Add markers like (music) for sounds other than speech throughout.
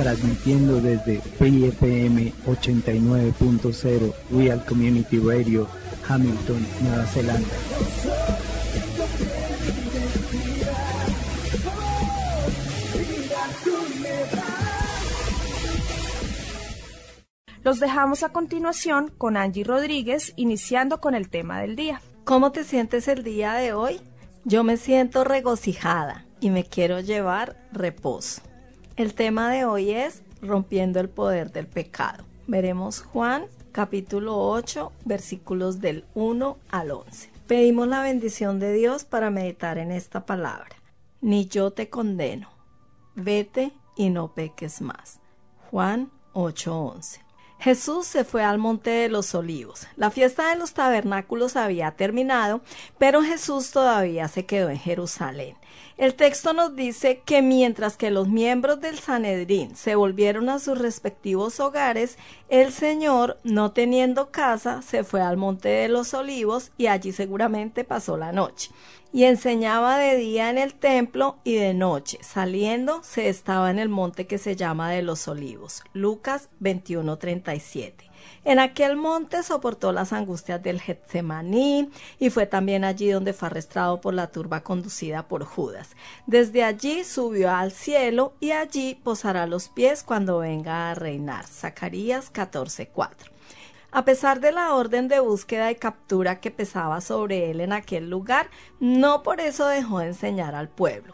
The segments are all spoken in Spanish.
transmitiendo desde Free FM 89.0 Real Community Radio, Hamilton, Nueva Zelanda. Los dejamos a continuación con Angie Rodríguez, iniciando con el tema del día. ¿Cómo te sientes el día de hoy? Yo me siento regocijada y me quiero llevar reposo. El tema de hoy es rompiendo el poder del pecado. Veremos Juan capítulo 8 versículos del 1 al 11. Pedimos la bendición de Dios para meditar en esta palabra. Ni yo te condeno. Vete y no peques más. Juan 8:11. Jesús se fue al monte de los olivos. La fiesta de los tabernáculos había terminado, pero Jesús todavía se quedó en Jerusalén. El texto nos dice que mientras que los miembros del Sanedrín se volvieron a sus respectivos hogares, el Señor, no teniendo casa, se fue al monte de los olivos y allí seguramente pasó la noche. Y enseñaba de día en el templo y de noche, saliendo, se estaba en el monte que se llama de los olivos. Lucas 21:37. En aquel monte soportó las angustias del Getsemaní y fue también allí donde fue arrestado por la turba conducida por Judas. Desde allí subió al cielo y allí posará los pies cuando venga a reinar. Zacarías 14:4. A pesar de la orden de búsqueda y captura que pesaba sobre él en aquel lugar, no por eso dejó de enseñar al pueblo.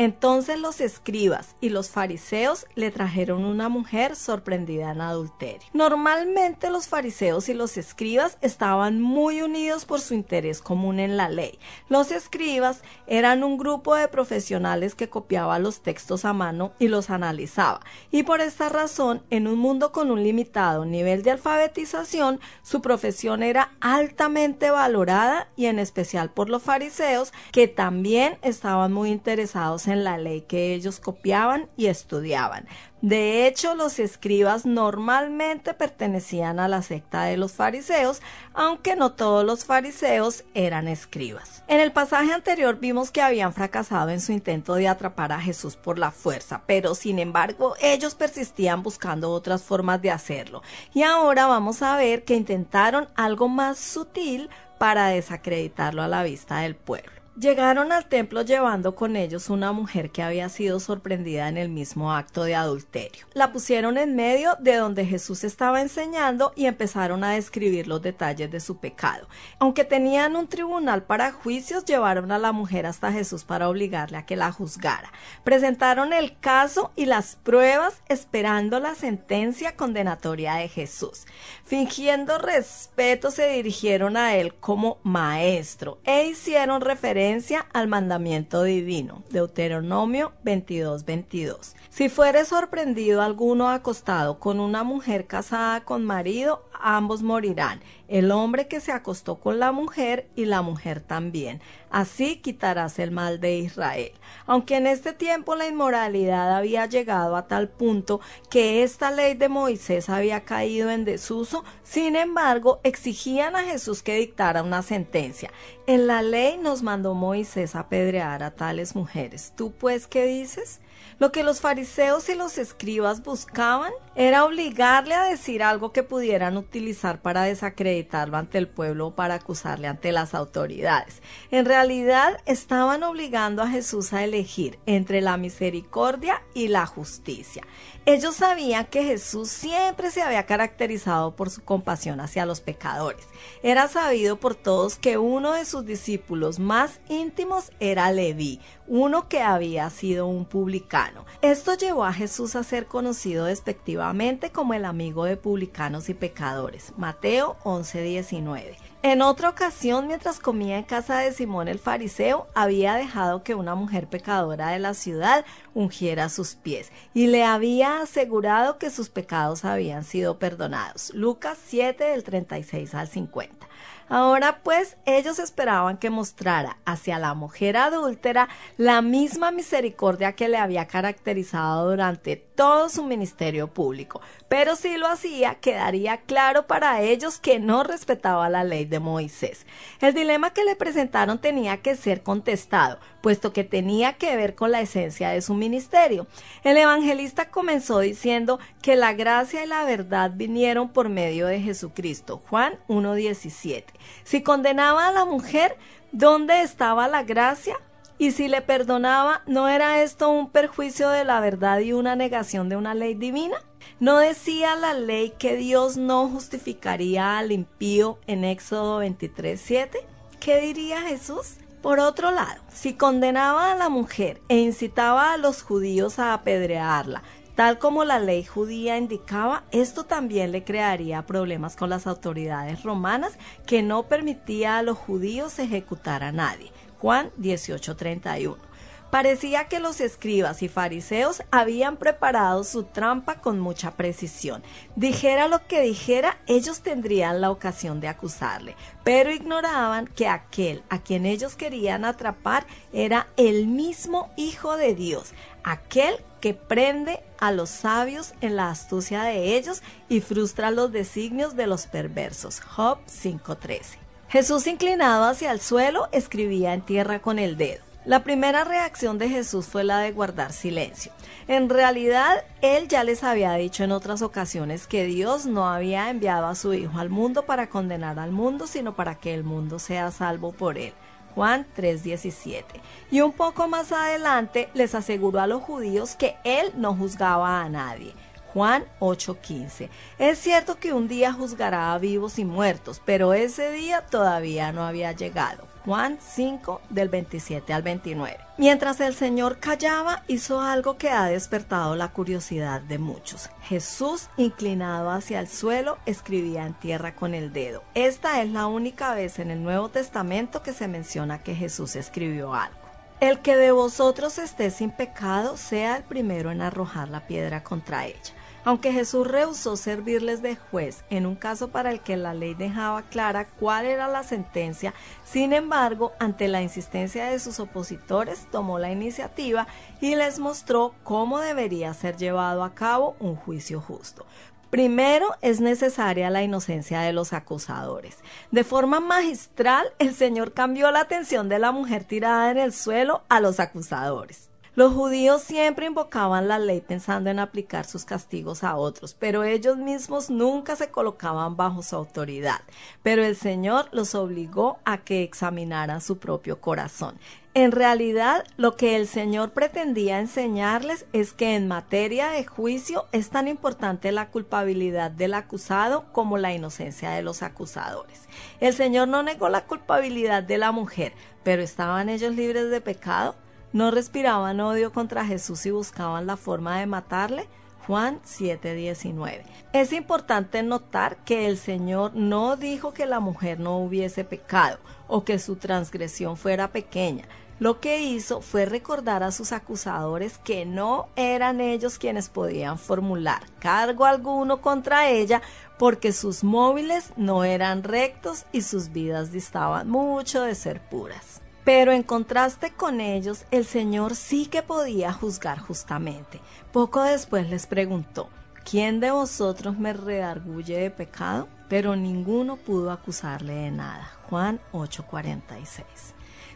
Entonces los escribas y los fariseos le trajeron una mujer sorprendida en adulterio. Normalmente los fariseos y los escribas estaban muy unidos por su interés común en la ley. Los escribas eran un grupo de profesionales que copiaba los textos a mano y los analizaba. Y por esta razón, en un mundo con un limitado nivel de alfabetización, su profesión era altamente valorada y en especial por los fariseos que también estaban muy interesados en la ley que ellos copiaban y estudiaban. De hecho, los escribas normalmente pertenecían a la secta de los fariseos, aunque no todos los fariseos eran escribas. En el pasaje anterior vimos que habían fracasado en su intento de atrapar a Jesús por la fuerza, pero sin embargo ellos persistían buscando otras formas de hacerlo. Y ahora vamos a ver que intentaron algo más sutil para desacreditarlo a la vista del pueblo. Llegaron al templo llevando con ellos una mujer que había sido sorprendida en el mismo acto de adulterio. La pusieron en medio de donde Jesús estaba enseñando y empezaron a describir los detalles de su pecado. Aunque tenían un tribunal para juicios, llevaron a la mujer hasta Jesús para obligarle a que la juzgara. Presentaron el caso y las pruebas esperando la sentencia condenatoria de Jesús. Fingiendo respeto se dirigieron a él como maestro e hicieron referencia al mandamiento divino. Deuteronomio 22:22. Si fuere sorprendido alguno acostado con una mujer casada con marido, ambos morirán, el hombre que se acostó con la mujer y la mujer también. Así quitarás el mal de Israel. Aunque en este tiempo la inmoralidad había llegado a tal punto que esta ley de Moisés había caído en desuso, sin embargo exigían a Jesús que dictara una sentencia. En la ley nos mandó Moisés apedrear a tales mujeres. ¿Tú pues qué dices? Lo que los fariseos y los escribas buscaban era obligarle a decir algo que pudieran utilizar para desacreditarlo ante el pueblo o para acusarle ante las autoridades. En realidad estaban obligando a Jesús a elegir entre la misericordia y la justicia. Ellos sabían que Jesús siempre se había caracterizado por su compasión hacia los pecadores. Era sabido por todos que uno de sus discípulos más íntimos era Leví, uno que había sido un publicano. Esto llevó a Jesús a ser conocido despectivamente como el amigo de publicanos y pecadores. Mateo 11:19. En otra ocasión, mientras comía en casa de Simón el fariseo, había dejado que una mujer pecadora de la ciudad ungiera sus pies y le había asegurado que sus pecados habían sido perdonados. Lucas 7 del 36 al 50. Ahora pues ellos esperaban que mostrara hacia la mujer adúltera la misma misericordia que le había caracterizado durante todo su ministerio público, pero si lo hacía quedaría claro para ellos que no respetaba la ley de Moisés. El dilema que le presentaron tenía que ser contestado, puesto que tenía que ver con la esencia de su ministerio. El evangelista comenzó diciendo que la gracia y la verdad vinieron por medio de Jesucristo. Juan 1.17. Si condenaba a la mujer, ¿dónde estaba la gracia? Y si le perdonaba, ¿no era esto un perjuicio de la verdad y una negación de una ley divina? ¿No decía la ley que Dios no justificaría al impío en Éxodo 23.7? ¿Qué diría Jesús? Por otro lado, si condenaba a la mujer e incitaba a los judíos a apedrearla, Tal como la ley judía indicaba, esto también le crearía problemas con las autoridades romanas que no permitía a los judíos ejecutar a nadie. Juan 18:31. Parecía que los escribas y fariseos habían preparado su trampa con mucha precisión. Dijera lo que dijera, ellos tendrían la ocasión de acusarle, pero ignoraban que aquel a quien ellos querían atrapar era el mismo Hijo de Dios, aquel que prende a los sabios en la astucia de ellos y frustra los designios de los perversos. Job 5:13. Jesús inclinado hacia el suelo escribía en tierra con el dedo. La primera reacción de Jesús fue la de guardar silencio. En realidad, él ya les había dicho en otras ocasiones que Dios no había enviado a su Hijo al mundo para condenar al mundo, sino para que el mundo sea salvo por él. Juan 3:17. Y un poco más adelante les aseguró a los judíos que él no juzgaba a nadie. Juan 8:15. Es cierto que un día juzgará a vivos y muertos, pero ese día todavía no había llegado. Juan 5 del 27 al 29. Mientras el Señor callaba, hizo algo que ha despertado la curiosidad de muchos. Jesús, inclinado hacia el suelo, escribía en tierra con el dedo. Esta es la única vez en el Nuevo Testamento que se menciona que Jesús escribió algo. El que de vosotros esté sin pecado, sea el primero en arrojar la piedra contra ella. Aunque Jesús rehusó servirles de juez en un caso para el que la ley dejaba clara cuál era la sentencia, sin embargo, ante la insistencia de sus opositores, tomó la iniciativa y les mostró cómo debería ser llevado a cabo un juicio justo. Primero es necesaria la inocencia de los acusadores. De forma magistral, el Señor cambió la atención de la mujer tirada en el suelo a los acusadores. Los judíos siempre invocaban la ley pensando en aplicar sus castigos a otros, pero ellos mismos nunca se colocaban bajo su autoridad. Pero el Señor los obligó a que examinaran su propio corazón. En realidad, lo que el Señor pretendía enseñarles es que en materia de juicio es tan importante la culpabilidad del acusado como la inocencia de los acusadores. El Señor no negó la culpabilidad de la mujer, pero ¿estaban ellos libres de pecado? No respiraban odio contra Jesús y buscaban la forma de matarle. Juan 7:19. Es importante notar que el Señor no dijo que la mujer no hubiese pecado o que su transgresión fuera pequeña. lo que hizo fue recordar a sus acusadores que no eran ellos quienes podían formular cargo alguno contra ella porque sus móviles no eran rectos y sus vidas distaban mucho de ser puras. Pero en contraste con ellos, el Señor sí que podía juzgar justamente. Poco después les preguntó, ¿quién de vosotros me redarguye de pecado? Pero ninguno pudo acusarle de nada. Juan 8:46.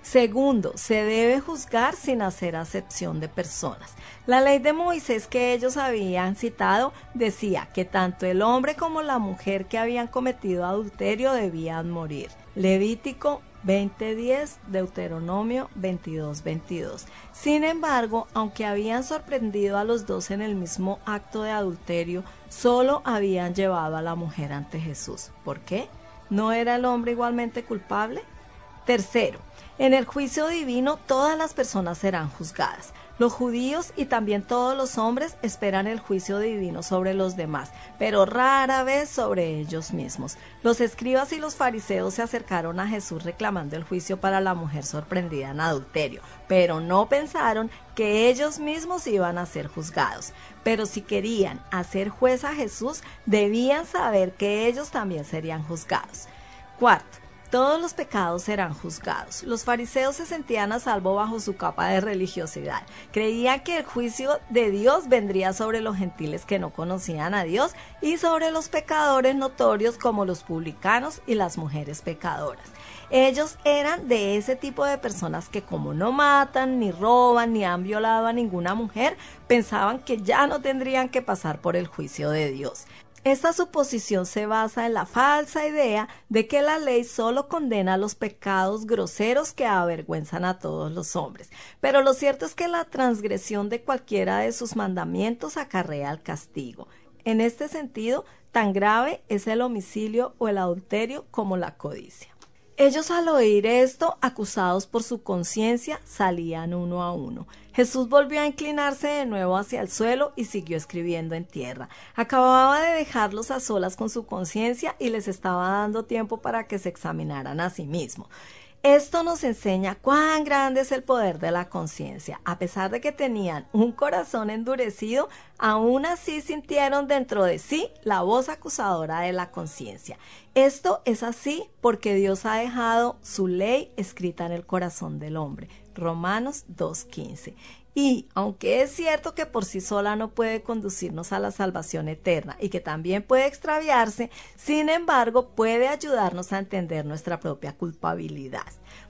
Segundo, se debe juzgar sin hacer acepción de personas. La ley de Moisés que ellos habían citado decía que tanto el hombre como la mujer que habían cometido adulterio debían morir. Levítico 20.10, Deuteronomio 22.22. Sin embargo, aunque habían sorprendido a los dos en el mismo acto de adulterio, solo habían llevado a la mujer ante Jesús. ¿Por qué? ¿No era el hombre igualmente culpable? Tercero, en el juicio divino todas las personas serán juzgadas. Los judíos y también todos los hombres esperan el juicio divino sobre los demás, pero rara vez sobre ellos mismos. Los escribas y los fariseos se acercaron a Jesús reclamando el juicio para la mujer sorprendida en adulterio, pero no pensaron que ellos mismos iban a ser juzgados. Pero si querían hacer juez a Jesús, debían saber que ellos también serían juzgados. Cuarto, todos los pecados serán juzgados. Los fariseos se sentían a salvo bajo su capa de religiosidad. Creían que el juicio de Dios vendría sobre los gentiles que no conocían a Dios y sobre los pecadores notorios como los publicanos y las mujeres pecadoras. Ellos eran de ese tipo de personas que como no matan, ni roban, ni han violado a ninguna mujer, pensaban que ya no tendrían que pasar por el juicio de Dios. Esta suposición se basa en la falsa idea de que la ley solo condena los pecados groseros que avergüenzan a todos los hombres, pero lo cierto es que la transgresión de cualquiera de sus mandamientos acarrea el castigo. En este sentido, tan grave es el homicidio o el adulterio como la codicia. Ellos al oír esto, acusados por su conciencia, salían uno a uno. Jesús volvió a inclinarse de nuevo hacia el suelo y siguió escribiendo en tierra. Acababa de dejarlos a solas con su conciencia y les estaba dando tiempo para que se examinaran a sí mismos. Esto nos enseña cuán grande es el poder de la conciencia. A pesar de que tenían un corazón endurecido, aún así sintieron dentro de sí la voz acusadora de la conciencia. Esto es así porque Dios ha dejado su ley escrita en el corazón del hombre. Romanos 2.15. Y aunque es cierto que por sí sola no puede conducirnos a la salvación eterna y que también puede extraviarse, sin embargo puede ayudarnos a entender nuestra propia culpabilidad.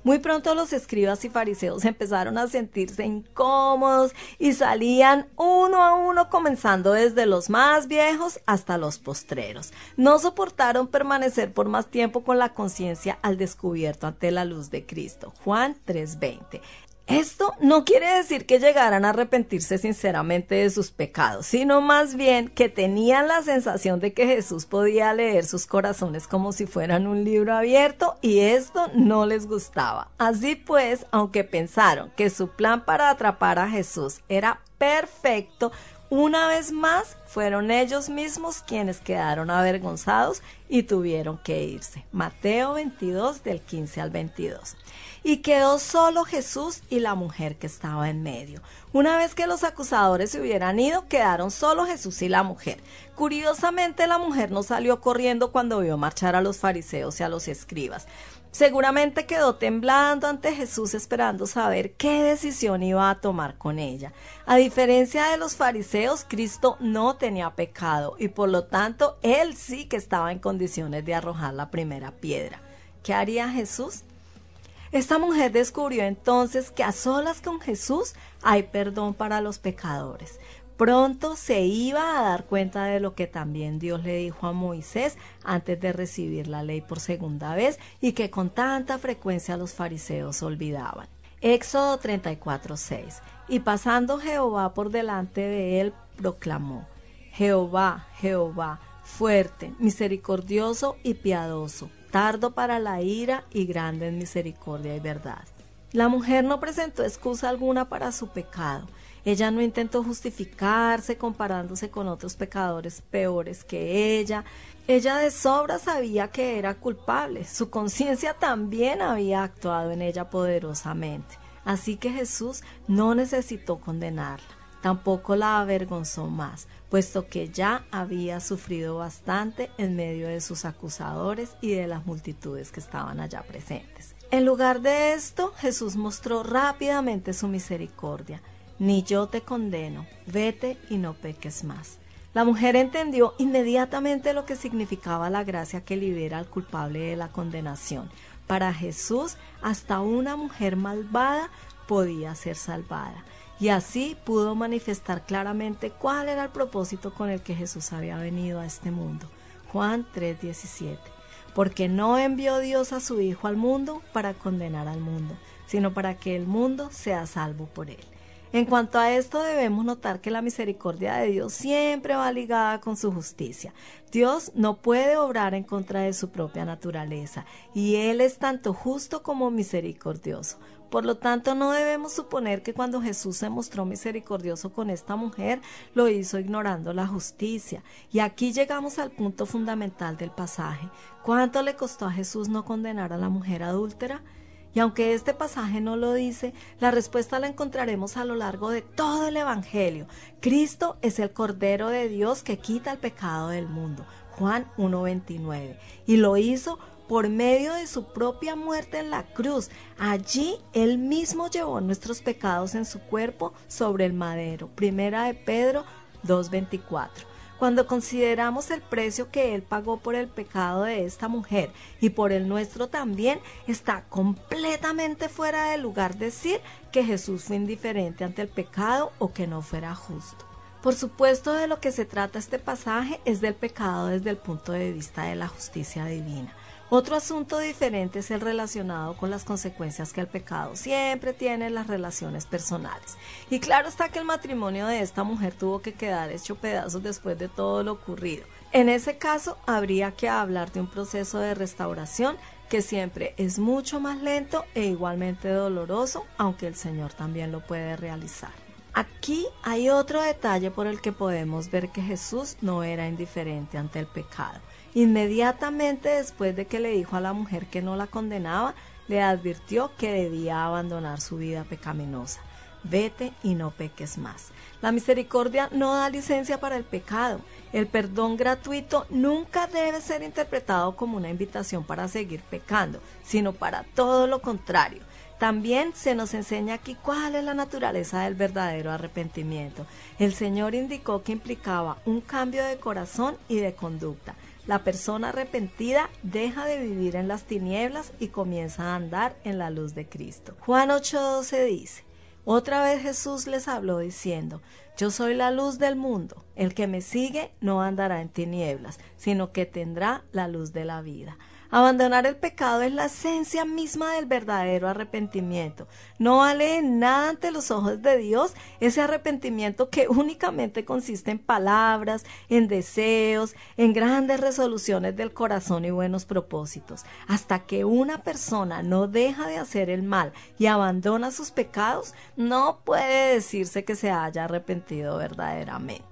Muy pronto los escribas y fariseos (laughs) empezaron a sentirse incómodos y salían uno a uno comenzando desde los más viejos hasta los postreros. No soportaron permanecer por más tiempo con la conciencia al descubierto ante la luz de Cristo. Juan 3:20. Esto no quiere decir que llegaran a arrepentirse sinceramente de sus pecados, sino más bien que tenían la sensación de que Jesús podía leer sus corazones como si fueran un libro abierto y esto no les gustaba. Así pues, aunque pensaron que su plan para atrapar a Jesús era perfecto, una vez más fueron ellos mismos quienes quedaron avergonzados y tuvieron que irse. Mateo 22 del 15 al 22 y quedó solo Jesús y la mujer que estaba en medio. Una vez que los acusadores se hubieran ido, quedaron solo Jesús y la mujer. Curiosamente, la mujer no salió corriendo cuando vio marchar a los fariseos y a los escribas. Seguramente quedó temblando ante Jesús esperando saber qué decisión iba a tomar con ella. A diferencia de los fariseos, Cristo no tenía pecado y por lo tanto él sí que estaba en condiciones de arrojar la primera piedra. ¿Qué haría Jesús? Esta mujer descubrió entonces que a solas con Jesús hay perdón para los pecadores. Pronto se iba a dar cuenta de lo que también Dios le dijo a Moisés antes de recibir la ley por segunda vez y que con tanta frecuencia los fariseos olvidaban. Éxodo 34:6 Y pasando Jehová por delante de él, proclamó, Jehová, Jehová, fuerte, misericordioso y piadoso, tardo para la ira y grande en misericordia y verdad. La mujer no presentó excusa alguna para su pecado. Ella no intentó justificarse comparándose con otros pecadores peores que ella. Ella de sobra sabía que era culpable. Su conciencia también había actuado en ella poderosamente. Así que Jesús no necesitó condenarla, tampoco la avergonzó más, puesto que ya había sufrido bastante en medio de sus acusadores y de las multitudes que estaban allá presentes. En lugar de esto, Jesús mostró rápidamente su misericordia. Ni yo te condeno, vete y no peques más. La mujer entendió inmediatamente lo que significaba la gracia que libera al culpable de la condenación. Para Jesús, hasta una mujer malvada podía ser salvada. Y así pudo manifestar claramente cuál era el propósito con el que Jesús había venido a este mundo. Juan 3:17. Porque no envió Dios a su Hijo al mundo para condenar al mundo, sino para que el mundo sea salvo por él. En cuanto a esto debemos notar que la misericordia de Dios siempre va ligada con su justicia. Dios no puede obrar en contra de su propia naturaleza y Él es tanto justo como misericordioso. Por lo tanto, no debemos suponer que cuando Jesús se mostró misericordioso con esta mujer, lo hizo ignorando la justicia. Y aquí llegamos al punto fundamental del pasaje. ¿Cuánto le costó a Jesús no condenar a la mujer adúltera? Y aunque este pasaje no lo dice, la respuesta la encontraremos a lo largo de todo el Evangelio. Cristo es el Cordero de Dios que quita el pecado del mundo. Juan 1.29. Y lo hizo por medio de su propia muerte en la cruz. Allí Él mismo llevó nuestros pecados en su cuerpo sobre el madero. Primera de Pedro 2.24. Cuando consideramos el precio que Él pagó por el pecado de esta mujer y por el nuestro también, está completamente fuera de lugar decir que Jesús fue indiferente ante el pecado o que no fuera justo. Por supuesto, de lo que se trata este pasaje es del pecado desde el punto de vista de la justicia divina. Otro asunto diferente es el relacionado con las consecuencias que el pecado siempre tiene en las relaciones personales. Y claro está que el matrimonio de esta mujer tuvo que quedar hecho pedazos después de todo lo ocurrido. En ese caso, habría que hablar de un proceso de restauración que siempre es mucho más lento e igualmente doloroso, aunque el Señor también lo puede realizar. Aquí hay otro detalle por el que podemos ver que Jesús no era indiferente ante el pecado. Inmediatamente después de que le dijo a la mujer que no la condenaba, le advirtió que debía abandonar su vida pecaminosa. Vete y no peques más. La misericordia no da licencia para el pecado. El perdón gratuito nunca debe ser interpretado como una invitación para seguir pecando, sino para todo lo contrario. También se nos enseña aquí cuál es la naturaleza del verdadero arrepentimiento. El Señor indicó que implicaba un cambio de corazón y de conducta. La persona arrepentida deja de vivir en las tinieblas y comienza a andar en la luz de Cristo. Juan 8:12 dice, otra vez Jesús les habló diciendo, yo soy la luz del mundo, el que me sigue no andará en tinieblas, sino que tendrá la luz de la vida. Abandonar el pecado es la esencia misma del verdadero arrepentimiento. No vale nada ante los ojos de Dios ese arrepentimiento que únicamente consiste en palabras, en deseos, en grandes resoluciones del corazón y buenos propósitos. Hasta que una persona no deja de hacer el mal y abandona sus pecados, no puede decirse que se haya arrepentido verdaderamente.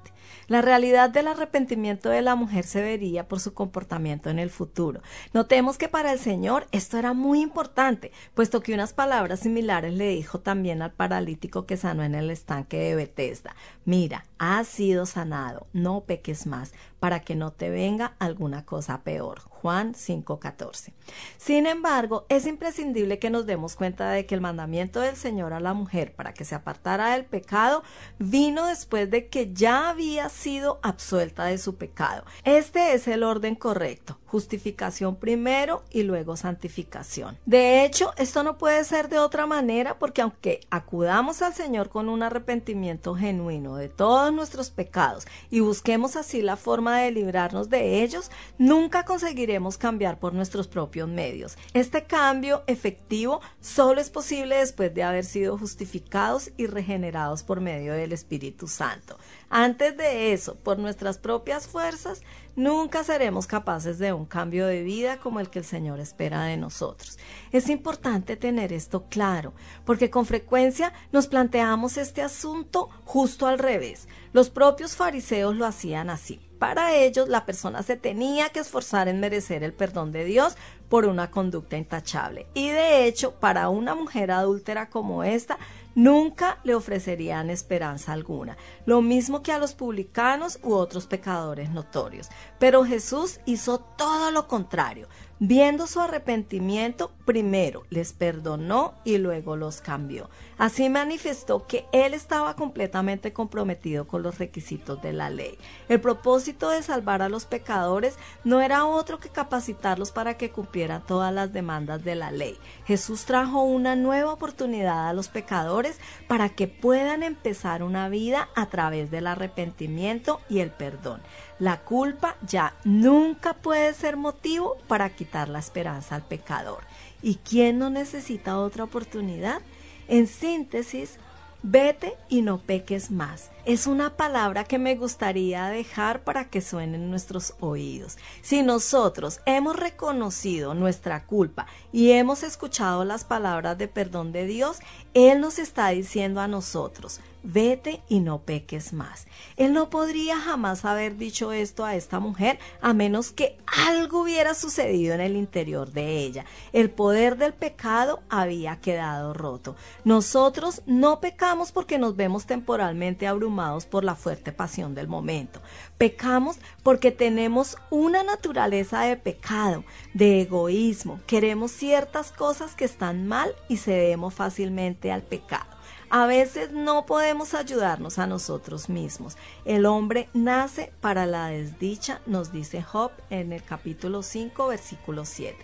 La realidad del arrepentimiento de la mujer se vería por su comportamiento en el futuro. Notemos que para el Señor esto era muy importante, puesto que unas palabras similares le dijo también al paralítico que sanó en el estanque de Bethesda. Mira, has sido sanado, no peques más, para que no te venga alguna cosa peor. Juan 5:14. Sin embargo, es imprescindible que nos demos cuenta de que el mandamiento del Señor a la mujer para que se apartara del pecado vino después de que ya había sido absuelta de su pecado. Este es el orden correcto. Justificación primero y luego santificación. De hecho, esto no puede ser de otra manera porque aunque acudamos al Señor con un arrepentimiento genuino de todos nuestros pecados y busquemos así la forma de librarnos de ellos, nunca conseguiremos cambiar por nuestros propios medios. Este cambio efectivo solo es posible después de haber sido justificados y regenerados por medio del Espíritu Santo. Antes de eso, por nuestras propias fuerzas, nunca seremos capaces de un cambio de vida como el que el Señor espera de nosotros. Es importante tener esto claro, porque con frecuencia nos planteamos este asunto justo al revés. Los propios fariseos lo hacían así. para ellos la persona se tenía que esforzar en merecer el perdón de Dios por una conducta intachable. Y de hecho, para una mujer adúltera como esta, nunca le ofrecerían esperanza alguna, lo mismo que a los publicanos u otros pecadores notorios. Pero Jesús hizo todo lo contrario. Viendo su arrepentimiento, primero les perdonó y luego los cambió. Así manifestó que él estaba completamente comprometido con los requisitos de la ley. El propósito de salvar a los pecadores no era otro que capacitarlos para que cumplieran todas las demandas de la ley. Jesús trajo una nueva oportunidad a los pecadores para que puedan empezar una vida a través del arrepentimiento y el perdón. La culpa ya nunca puede ser motivo para quitar la esperanza al pecador. ¿Y quién no necesita otra oportunidad? En síntesis, vete y no peques más es una palabra que me gustaría dejar para que suene en nuestros oídos. Si nosotros hemos reconocido nuestra culpa y hemos escuchado las palabras de perdón de Dios, Él nos está diciendo a nosotros, vete y no peques más. Él no podría jamás haber dicho esto a esta mujer a menos que algo hubiera sucedido en el interior de ella. El poder del pecado había quedado roto. Nosotros no pecamos porque nos vemos temporalmente abrumados por la fuerte pasión del momento. Pecamos porque tenemos una naturaleza de pecado, de egoísmo. Queremos ciertas cosas que están mal y cedemos fácilmente al pecado. A veces no podemos ayudarnos a nosotros mismos. El hombre nace para la desdicha, nos dice Job en el capítulo 5, versículo 7.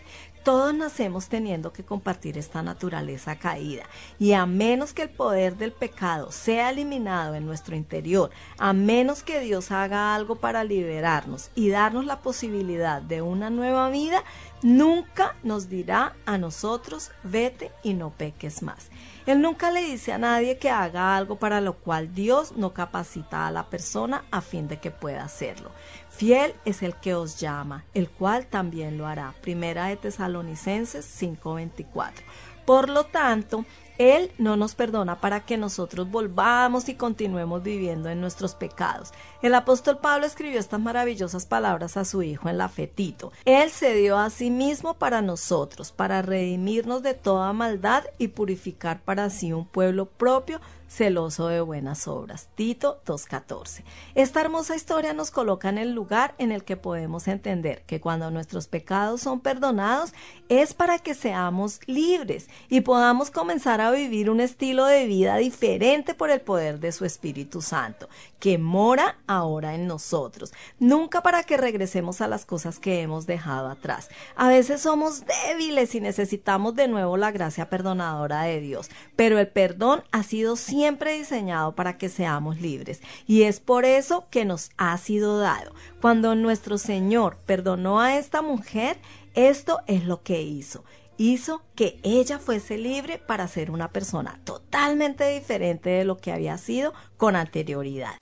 Todos nacemos teniendo que compartir esta naturaleza caída y a menos que el poder del pecado sea eliminado en nuestro interior, a menos que Dios haga algo para liberarnos y darnos la posibilidad de una nueva vida, nunca nos dirá a nosotros vete y no peques más. Él nunca le dice a nadie que haga algo para lo cual Dios no capacita a la persona a fin de que pueda hacerlo. Fiel es el que os llama, el cual también lo hará. Primera de Tesalonicenses 5:24. Por lo tanto, él no nos perdona para que nosotros volvamos y continuemos viviendo en nuestros pecados. El apóstol Pablo escribió estas maravillosas palabras a su hijo en la fetito. Él se dio a sí mismo para nosotros, para redimirnos de toda maldad y purificar para sí un pueblo propio celoso de buenas obras. Tito 2.14. Esta hermosa historia nos coloca en el lugar en el que podemos entender que cuando nuestros pecados son perdonados es para que seamos libres y podamos comenzar a vivir un estilo de vida diferente por el poder de su Espíritu Santo, que mora ahora en nosotros, nunca para que regresemos a las cosas que hemos dejado atrás. A veces somos débiles y necesitamos de nuevo la gracia perdonadora de Dios, pero el perdón ha sido siempre diseñado para que seamos libres y es por eso que nos ha sido dado. Cuando nuestro Señor perdonó a esta mujer, esto es lo que hizo hizo que ella fuese libre para ser una persona totalmente diferente de lo que había sido con anterioridad.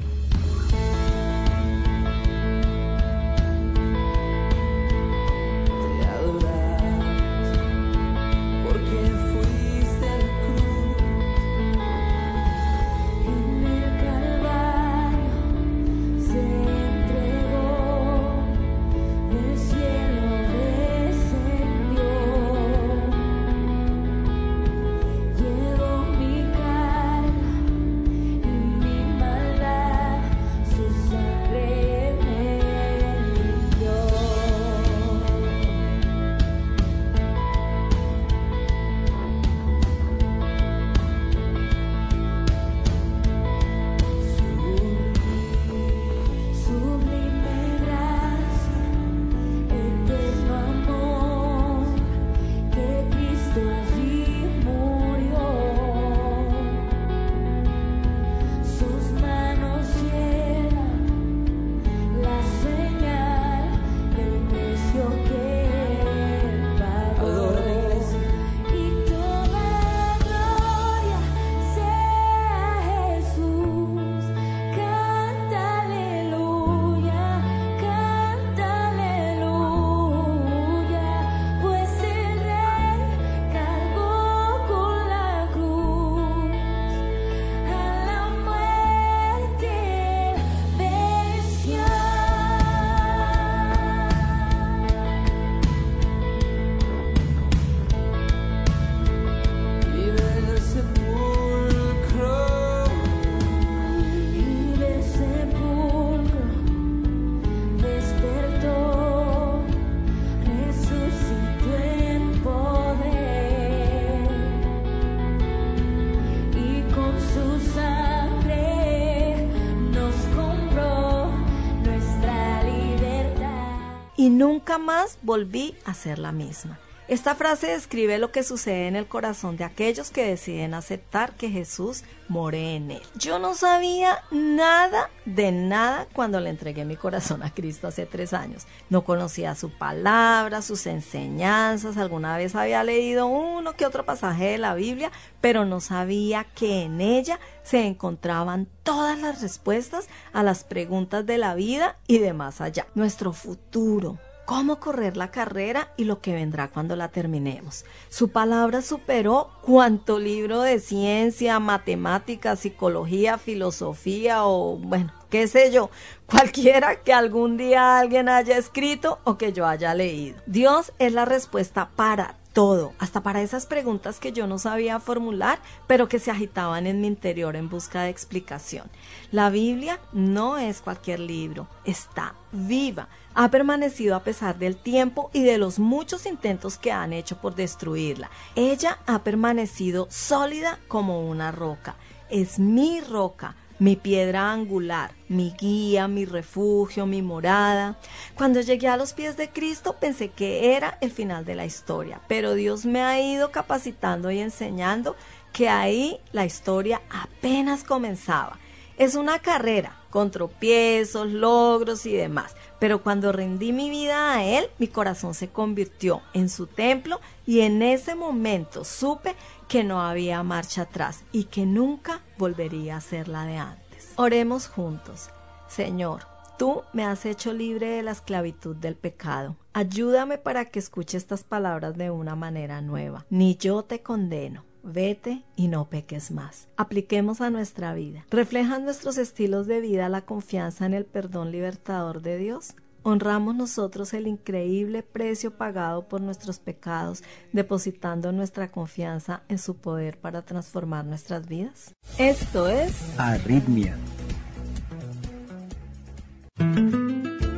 Más volví a ser la misma. Esta frase describe lo que sucede en el corazón de aquellos que deciden aceptar que Jesús more en él. Yo no sabía nada de nada cuando le entregué mi corazón a Cristo hace tres años. No conocía su palabra, sus enseñanzas, alguna vez había leído uno que otro pasaje de la Biblia, pero no sabía que en ella se encontraban todas las respuestas a las preguntas de la vida y de más allá. Nuestro futuro, cómo correr la carrera y lo que vendrá cuando la terminemos. Su palabra superó cuanto libro de ciencia, matemática, psicología, filosofía o, bueno, qué sé yo, cualquiera que algún día alguien haya escrito o que yo haya leído. Dios es la respuesta para todo, hasta para esas preguntas que yo no sabía formular, pero que se agitaban en mi interior en busca de explicación. La Biblia no es cualquier libro, está viva, ha permanecido a pesar del tiempo y de los muchos intentos que han hecho por destruirla. Ella ha permanecido sólida como una roca. Es mi roca, mi piedra angular, mi guía, mi refugio, mi morada. Cuando llegué a los pies de Cristo pensé que era el final de la historia, pero Dios me ha ido capacitando y enseñando que ahí la historia apenas comenzaba. Es una carrera con tropiezos, logros y demás, pero cuando rendí mi vida a Él, mi corazón se convirtió en su templo y en ese momento supe que no había marcha atrás y que nunca volvería a ser la de antes. Oremos juntos. Señor, tú me has hecho libre de la esclavitud del pecado. Ayúdame para que escuche estas palabras de una manera nueva. Ni yo te condeno. Vete y no peques más. Apliquemos a nuestra vida. ¿Reflejan nuestros estilos de vida la confianza en el perdón libertador de Dios? honramos nosotros el increíble precio pagado por nuestros pecados, depositando nuestra confianza en su poder para transformar nuestras vidas? Esto es Arritmia.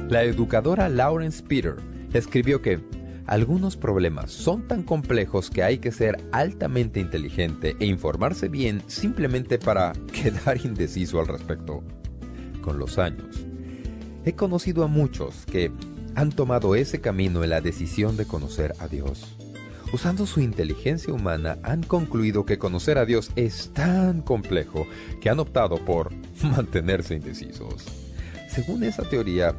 La educadora Lawrence Peter escribió que algunos problemas son tan complejos que hay que ser altamente inteligente e informarse bien simplemente para (laughs) quedar indeciso al respecto. Con los años, He conocido a muchos que han tomado ese camino en la decisión de conocer a Dios. Usando su inteligencia humana han concluido que conocer a Dios es tan complejo que han optado por (laughs) mantenerse indecisos. Según esa teoría,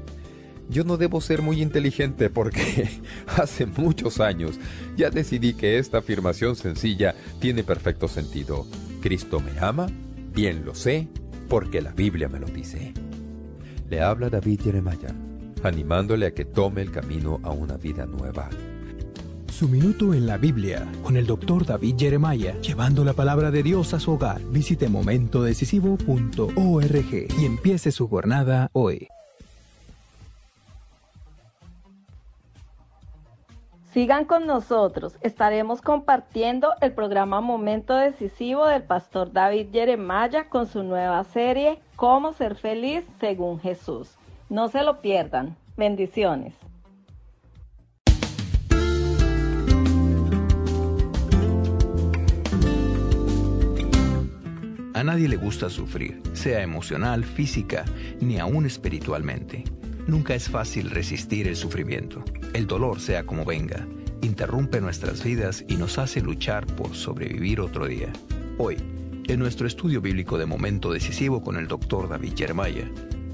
yo no debo ser muy inteligente porque (laughs) hace muchos años ya decidí que esta afirmación sencilla tiene perfecto sentido. Cristo me ama, bien lo sé, porque la Biblia me lo dice le habla David Jeremiah, animándole a que tome el camino a una vida nueva. Su minuto en la Biblia con el doctor David Jeremiah, llevando la palabra de Dios a su hogar. Visite momentodecisivo.org y empiece su jornada hoy. Sigan con nosotros, estaremos compartiendo el programa Momento Decisivo del pastor David Jeremiah con su nueva serie Cómo ser feliz según Jesús. No se lo pierdan. Bendiciones. A nadie le gusta sufrir, sea emocional, física, ni aún espiritualmente. Nunca es fácil resistir el sufrimiento. El dolor, sea como venga, interrumpe nuestras vidas y nos hace luchar por sobrevivir otro día. Hoy, en nuestro estudio bíblico de momento decisivo con el doctor David Jeremiah,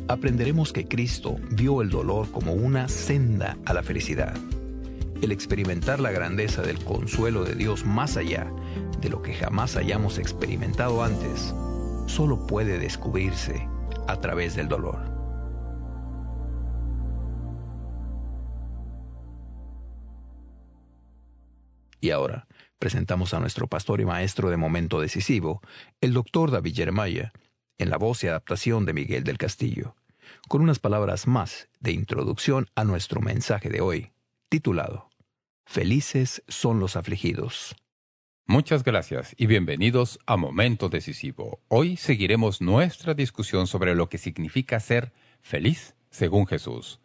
aprenderemos que Cristo vio el dolor como una senda a la felicidad. El experimentar la grandeza del consuelo de Dios más allá de lo que jamás hayamos experimentado antes, solo puede descubrirse a través del dolor. Y ahora presentamos a nuestro pastor y maestro de momento decisivo, el doctor David Jeremiah, en la voz y adaptación de Miguel del Castillo, con unas palabras más de introducción a nuestro mensaje de hoy, titulado Felices son los afligidos. Muchas gracias y bienvenidos a Momento Decisivo. Hoy seguiremos nuestra discusión sobre lo que significa ser feliz según Jesús.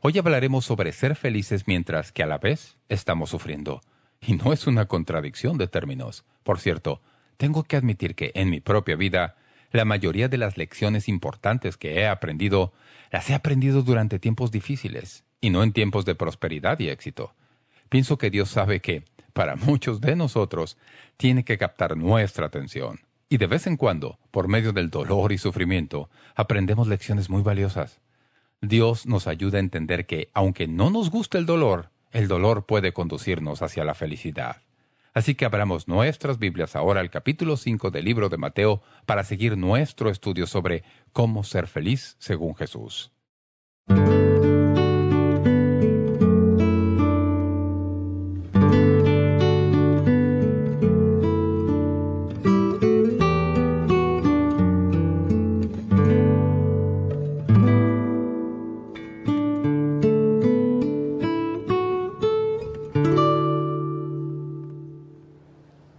Hoy hablaremos sobre ser felices mientras que a la vez estamos sufriendo. Y no es una contradicción de términos. Por cierto, tengo que admitir que en mi propia vida La mayoría de las lecciones importantes que he aprendido las he aprendido durante tiempos difíciles y no en tiempos de prosperidad y éxito. Pienso que Dios sabe que, para muchos de nosotros, tiene que captar nuestra atención. Y de vez en cuando, por medio del dolor y sufrimiento, aprendemos lecciones muy valiosas. Dios nos ayuda a entender que, aunque no nos guste el dolor, el dolor puede conducirnos hacia la felicidad. Así que abramos nuestras Biblias ahora al capítulo 5 del libro de Mateo para seguir nuestro estudio sobre cómo ser feliz según Jesús.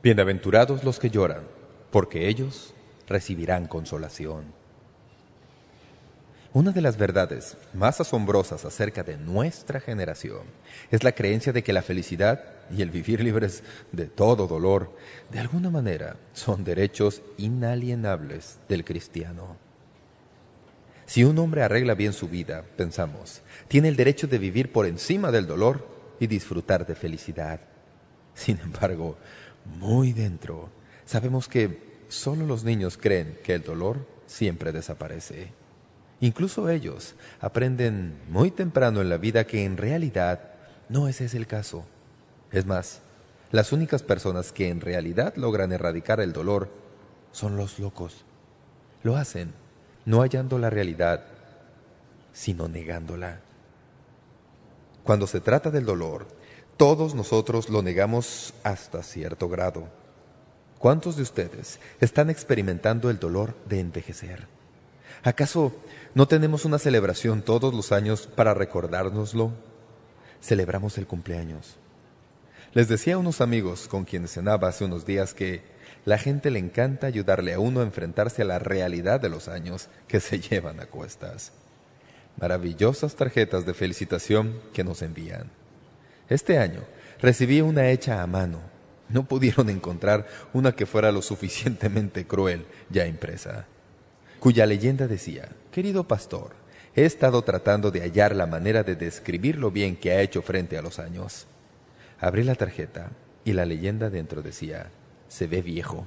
Bienaventurados los que lloran, porque ellos recibirán consolación. Una de las verdades más asombrosas acerca de nuestra generación es la creencia de que la felicidad y el vivir libres de todo dolor, de alguna manera, son derechos inalienables del cristiano. Si un hombre arregla bien su vida, pensamos, tiene el derecho de vivir por encima del dolor y disfrutar de felicidad. Sin embargo, muy dentro, sabemos que solo los niños creen que el dolor siempre desaparece. Incluso ellos aprenden muy temprano en la vida que en realidad no ese es el caso. Es más, las únicas personas que en realidad logran erradicar el dolor son los locos. Lo hacen no hallando la realidad, sino negándola. Cuando se trata del dolor, todos nosotros lo negamos hasta cierto grado. ¿Cuántos de ustedes están experimentando el dolor de envejecer? ¿Acaso no tenemos una celebración todos los años para recordárnoslo? Celebramos el cumpleaños. Les decía a unos amigos con quienes cenaba hace unos días que la gente le encanta ayudarle a uno a enfrentarse a la realidad de los años que se (laughs) llevan a cuestas. Maravillosas tarjetas de felicitación que nos envían. Este año recibí una hecha a mano. No pudieron encontrar una que fuera lo suficientemente cruel ya impresa. Cuya leyenda decía, querido pastor, he estado tratando de hallar la manera de describir lo bien que ha hecho frente a los años. Abrí la tarjeta y la leyenda dentro decía, se ve viejo.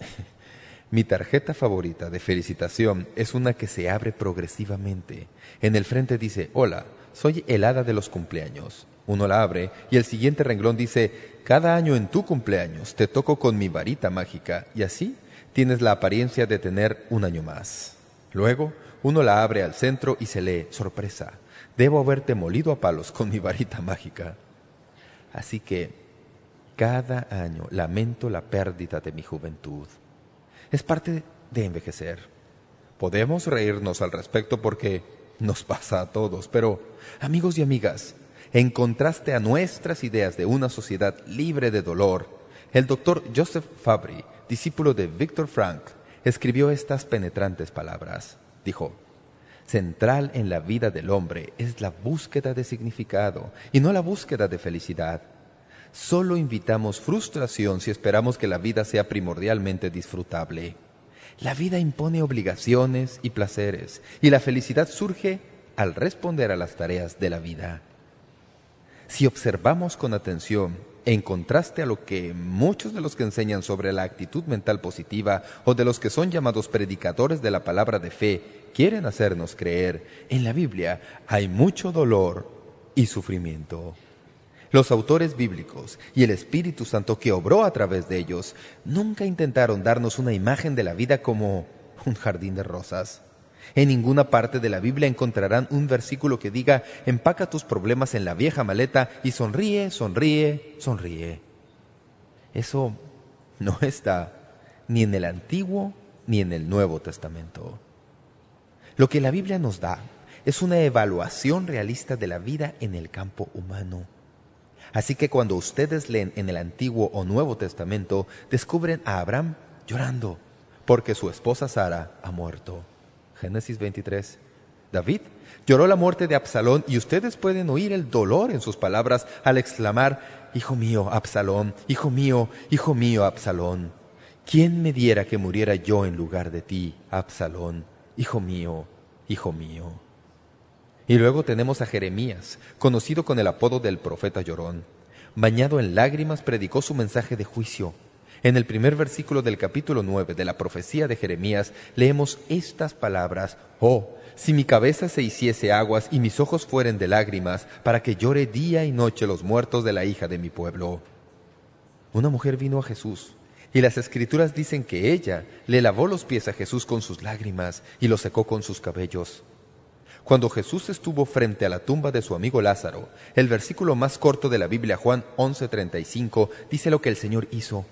(laughs) Mi tarjeta favorita de felicitación es una que se abre progresivamente. En el frente dice, hola, soy el hada de los cumpleaños. Uno la abre y el siguiente renglón dice, cada año en tu cumpleaños te toco con mi varita mágica y así tienes la apariencia de tener un año más. Luego, uno la abre al centro y se lee, sorpresa, debo haberte molido a palos con mi varita mágica. Así que, cada año lamento la pérdida de mi juventud. Es parte de envejecer. Podemos reírnos al respecto porque nos pasa a todos, pero, amigos y amigas, en contraste a nuestras ideas de una sociedad libre de dolor, el doctor Joseph Fabry, discípulo de Viktor Frank, escribió estas penetrantes palabras. Dijo, central en la vida del hombre es la búsqueda de significado y no la búsqueda de felicidad. Solo invitamos frustración si esperamos que la vida sea primordialmente disfrutable. La vida impone obligaciones y placeres, y la felicidad surge al responder a las tareas de la vida. Si observamos con atención, en contraste a lo que muchos de los que enseñan sobre la actitud mental positiva o de los que son llamados predicadores de la palabra de fe quieren hacernos creer, en la Biblia hay mucho dolor y sufrimiento. Los autores bíblicos y el Espíritu Santo que obró a través de ellos nunca intentaron darnos una imagen de la vida como un jardín de rosas. En ninguna parte de la Biblia encontrarán un versículo que diga, empaca tus problemas en la vieja maleta y sonríe, sonríe, sonríe. Eso no está ni en el Antiguo ni en el Nuevo Testamento. Lo que la Biblia nos da es una evaluación realista de la vida en el campo humano. Así que cuando ustedes leen en el Antiguo o Nuevo Testamento, descubren a Abraham llorando porque su esposa Sara ha muerto. Génesis 23. David lloró la muerte de Absalón y ustedes pueden oír el dolor en sus palabras al exclamar, Hijo mío, Absalón, hijo mío, hijo mío, Absalón. ¿quién me diera que muriera yo en lugar de ti, Absalón, hijo mío, hijo mío? Y luego tenemos a Jeremías, conocido con el apodo del profeta llorón. Bañado en lágrimas, predicó su mensaje de juicio. En el primer versículo del capítulo 9 de la profecía de Jeremías leemos estas palabras, «Oh, si mi cabeza se hiciese aguas y mis ojos fueren de lágrimas, para que llore día y noche los muertos de la hija de mi pueblo». Una mujer vino a Jesús, y las escrituras dicen que ella le lavó los pies a Jesús con sus lágrimas y los secó con sus cabellos. Cuando Jesús estuvo frente a la tumba de su amigo Lázaro, el versículo más corto de la Biblia, Juan 11:35, dice lo que el Señor hizo.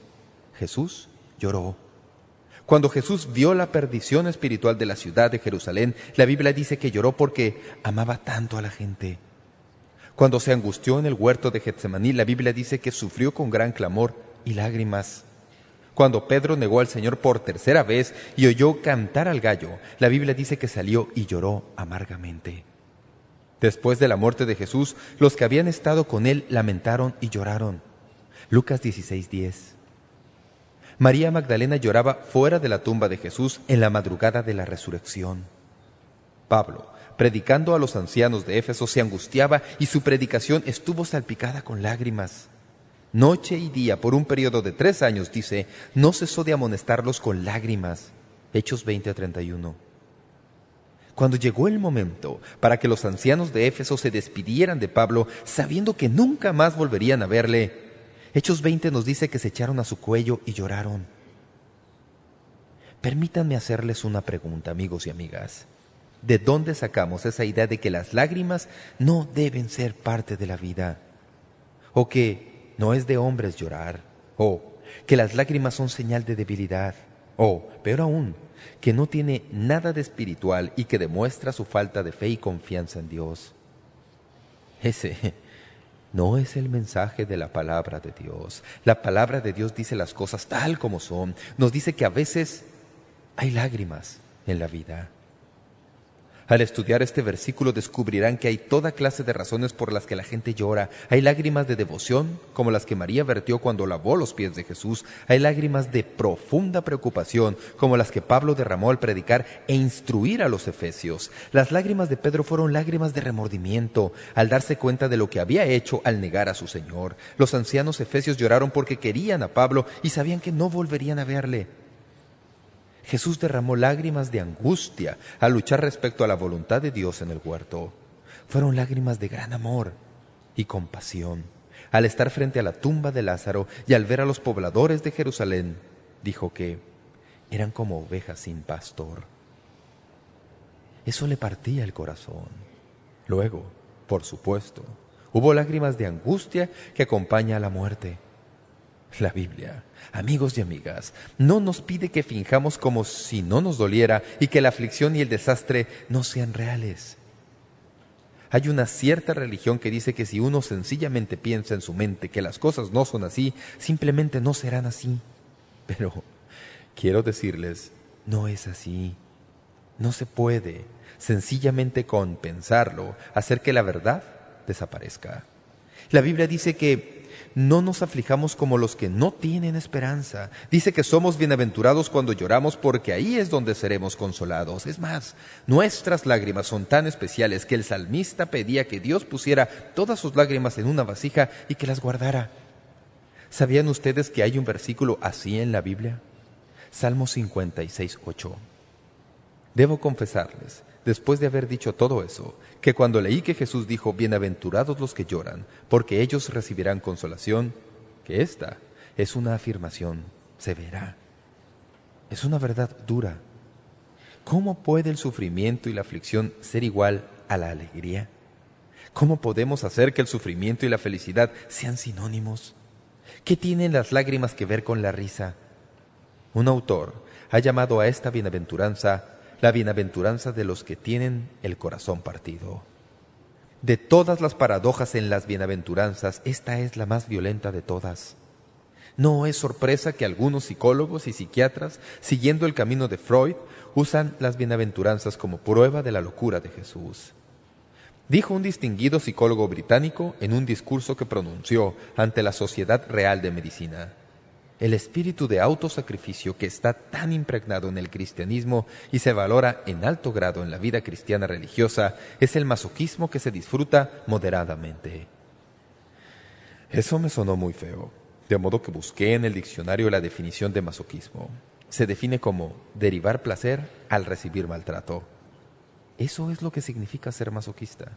Jesús lloró. Cuando Jesús vio la perdición espiritual de la ciudad de Jerusalén, la Biblia dice que lloró porque amaba tanto a la gente. Cuando se angustió en el huerto de Getsemaní, la Biblia dice que sufrió con gran clamor y lágrimas. Cuando Pedro negó al Señor por tercera vez y oyó cantar al gallo, la Biblia dice que salió y lloró amargamente. Después de la muerte de Jesús, los que habían estado con él lamentaron y lloraron. Lucas 16:10 María Magdalena lloraba fuera de la tumba de Jesús en la madrugada de la resurrección. Pablo, predicando a los ancianos de Éfeso, se angustiaba y su predicación estuvo salpicada con lágrimas. Noche y día, por un periodo de tres años, dice, no cesó de amonestarlos con lágrimas. Hechos 20 a 31. Cuando llegó el momento para que los ancianos de Éfeso se despidieran de Pablo, sabiendo que nunca más volverían a verle, Hechos 20 nos dice que se echaron a su cuello y lloraron. Permítanme hacerles una pregunta, amigos y amigas. ¿De dónde sacamos esa idea de que las lágrimas no deben ser parte de la vida? ¿O que no es de hombres llorar, o que las lágrimas son señal de debilidad, o, peor aún, que no tiene nada de espiritual y que demuestra su falta de fe y confianza en Dios. Ese (laughs) no es el mensaje de la palabra de Dios. La palabra de Dios dice las cosas tal como son. Nos dice que a veces hay lágrimas en la vida. Al estudiar este versículo descubrirán que hay toda clase de razones por las que la gente llora. Hay lágrimas de devoción, como las que María vertió cuando lavó los pies de Jesús. Hay lágrimas de profunda preocupación, como las que Pablo derramó al predicar e instruir a los efesios. Las lágrimas de Pedro fueron lágrimas de remordimiento, al darse cuenta de lo que había hecho al negar a su Señor. Los ancianos efesios lloraron porque querían a Pablo y sabían que no volverían a verle. Jesús derramó lágrimas de angustia al luchar respecto a la voluntad de Dios en el huerto. Fueron lágrimas de gran amor y compasión. Al estar frente a la tumba de Lázaro y al ver a los pobladores de Jerusalén, dijo que eran como ovejas sin pastor. Eso le partía el corazón. Luego, por supuesto, hubo lágrimas de angustia que acompaña a la muerte. La Biblia, amigos y amigas, no nos pide que finjamos como si no nos doliera y que la aflicción y el desastre no sean reales. Hay una cierta religión que dice que si uno sencillamente piensa en su mente que las cosas no son así, simplemente no serán así. Pero quiero decirles, no es así. No se puede sencillamente con pensarlo hacer que la verdad desaparezca. La Biblia dice que no nos aflijamos como los que no tienen esperanza. Dice que somos bienaventurados cuando lloramos porque ahí es donde seremos consolados. Es más, nuestras lágrimas son tan especiales que el salmista pedía que Dios pusiera todas sus lágrimas en una vasija y que las guardara. ¿Sabían ustedes que hay un versículo así en la Biblia? Salmo 56, 8. Debo confesarles después de haber dicho todo eso, que cuando leí que Jesús dijo, bienaventurados los que lloran, porque ellos recibirán consolación, que esta es una afirmación severa. Es una verdad dura. ¿Cómo puede el sufrimiento y la aflicción ser igual a la alegría? ¿Cómo podemos hacer que el sufrimiento y la felicidad sean sinónimos? ¿Qué tienen las lágrimas que ver con la risa? Un autor ha llamado a esta bienaventuranza la bienaventuranza de los que tienen el corazón partido. De todas las paradojas en las bienaventuranzas, esta es la más violenta de todas. No es sorpresa que algunos psicólogos y psiquiatras, siguiendo el camino de Freud, usan las bienaventuranzas como prueba de la locura de Jesús. Dijo un distinguido psicólogo británico en un discurso que pronunció ante la Sociedad Real de Medicina. El espíritu de autosacrificio que está tan impregnado en el cristianismo y se valora en alto grado en la vida cristiana religiosa es el masoquismo que se disfruta moderadamente. Eso me sonó muy feo, de modo que busqué en el diccionario la definición de masoquismo. Se define como derivar placer al recibir maltrato. Eso es lo que significa ser masoquista.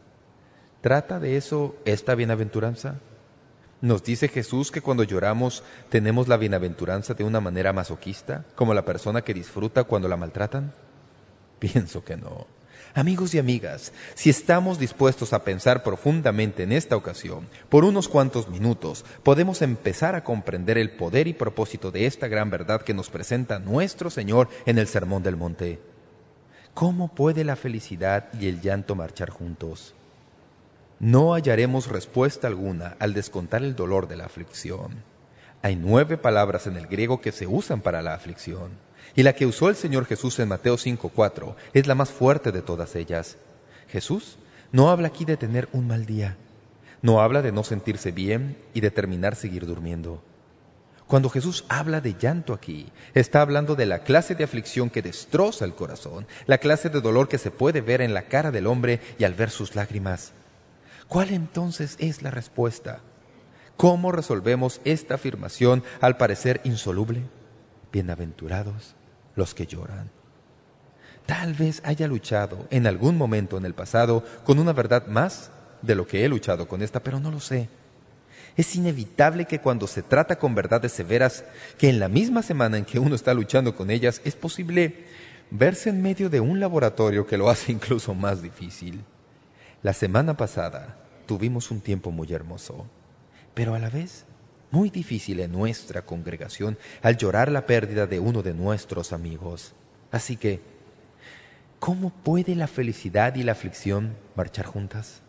¿Trata de eso esta bienaventuranza? ¿Nos dice Jesús que cuando lloramos tenemos la bienaventuranza de una manera masoquista, como la persona que disfruta cuando la maltratan? Pienso que no. Amigos y amigas, si estamos dispuestos a pensar profundamente en esta ocasión, por unos cuantos minutos, podemos empezar a comprender el poder y propósito de esta gran verdad que nos presenta nuestro Señor en el Sermón del Monte. ¿Cómo puede la felicidad y el llanto marchar juntos? No hallaremos respuesta alguna al descontar el dolor de la aflicción. Hay nueve palabras en el griego que se usan para la aflicción, y la que usó el Señor Jesús en Mateo 5.4 es la más fuerte de todas ellas. Jesús no habla aquí de tener un mal día, no habla de no sentirse bien y de terminar seguir durmiendo. Cuando Jesús habla de llanto aquí, está hablando de la clase de aflicción que destroza el corazón, la clase de dolor que se puede ver en la cara del hombre y al ver sus lágrimas. ¿Cuál entonces es la respuesta? ¿Cómo resolvemos esta afirmación al parecer insoluble? Bienaventurados los que lloran. Tal vez haya luchado en algún momento en el pasado con una verdad más de lo que he luchado con esta, pero no lo sé. Es inevitable que cuando se trata con verdades severas, que en la misma semana en que uno está luchando con ellas, es posible verse en medio de un laboratorio que lo hace (laughs) incluso más difícil. La semana pasada tuvimos un tiempo muy hermoso, pero a la vez muy difícil en nuestra congregación al llorar la pérdida de uno de nuestros amigos. Así que, ¿cómo puede la felicidad y la aflicción marchar juntas?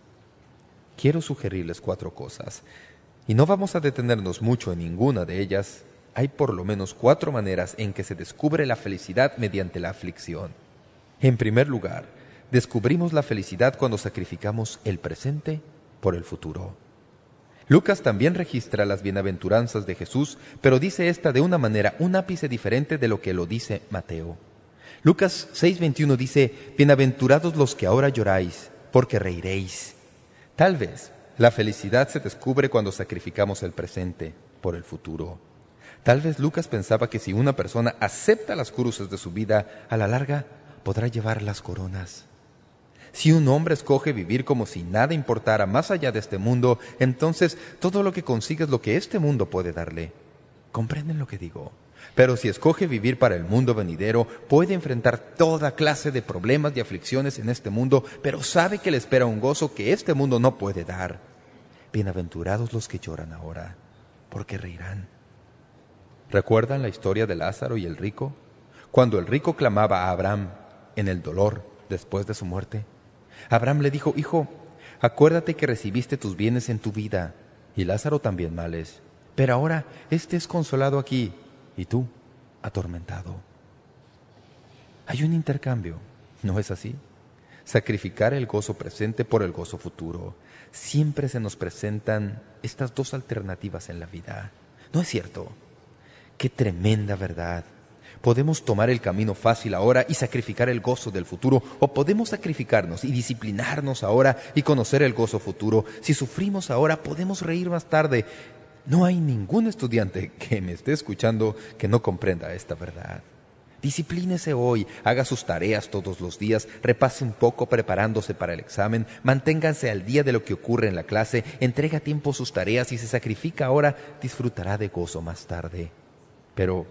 Quiero sugerirles cuatro cosas, y no vamos a detenernos mucho en ninguna de ellas. Hay por lo menos cuatro maneras en que se descubre la felicidad mediante la aflicción. En primer lugar, descubrimos la felicidad cuando sacrificamos el presente por el futuro. Lucas también registra las bienaventuranzas de Jesús, pero dice esta de una manera un ápice diferente de lo que lo dice Mateo. Lucas 6:21 dice, Bienaventurados los que ahora lloráis, porque reiréis. Tal vez la felicidad se descubre cuando sacrificamos el presente por el futuro. Tal vez Lucas pensaba que si una persona acepta las cruces de su vida, a la larga podrá llevar las coronas. Si un hombre escoge vivir como si nada importara más allá de este mundo, entonces todo lo que consigue es lo que este mundo puede darle. ¿Comprenden lo que digo? Pero si escoge vivir para el mundo venidero, puede enfrentar toda clase de problemas y aflicciones en este mundo, pero sabe que le espera un gozo que este mundo no puede dar. Bienaventurados los que lloran ahora, porque reirán. ¿Recuerdan la historia de Lázaro y el rico? Cuando el rico clamaba a Abraham en el dolor después de su muerte. Abraham le dijo, Hijo, acuérdate que recibiste tus bienes en tu vida, y Lázaro también males. Pero ahora éste es consolado aquí, y tú atormentado. Hay un intercambio, ¿no es así? Sacrificar el gozo presente por el gozo futuro. Siempre se nos presentan estas dos alternativas en la vida. ¿No es cierto? ¡Qué tremenda verdad! Podemos tomar el camino fácil ahora y sacrificar el gozo del futuro, o podemos sacrificarnos y disciplinarnos ahora y conocer el gozo futuro. Si sufrimos ahora, podemos reír más tarde. No hay ningún estudiante que me esté escuchando que no comprenda esta verdad. Disciplínese hoy, haga sus tareas todos los días, repase un poco preparándose para el examen, manténganse al día de lo que ocurre en la clase, entrega tiempo sus tareas y se sacrifica ahora, disfrutará de gozo más tarde. Pero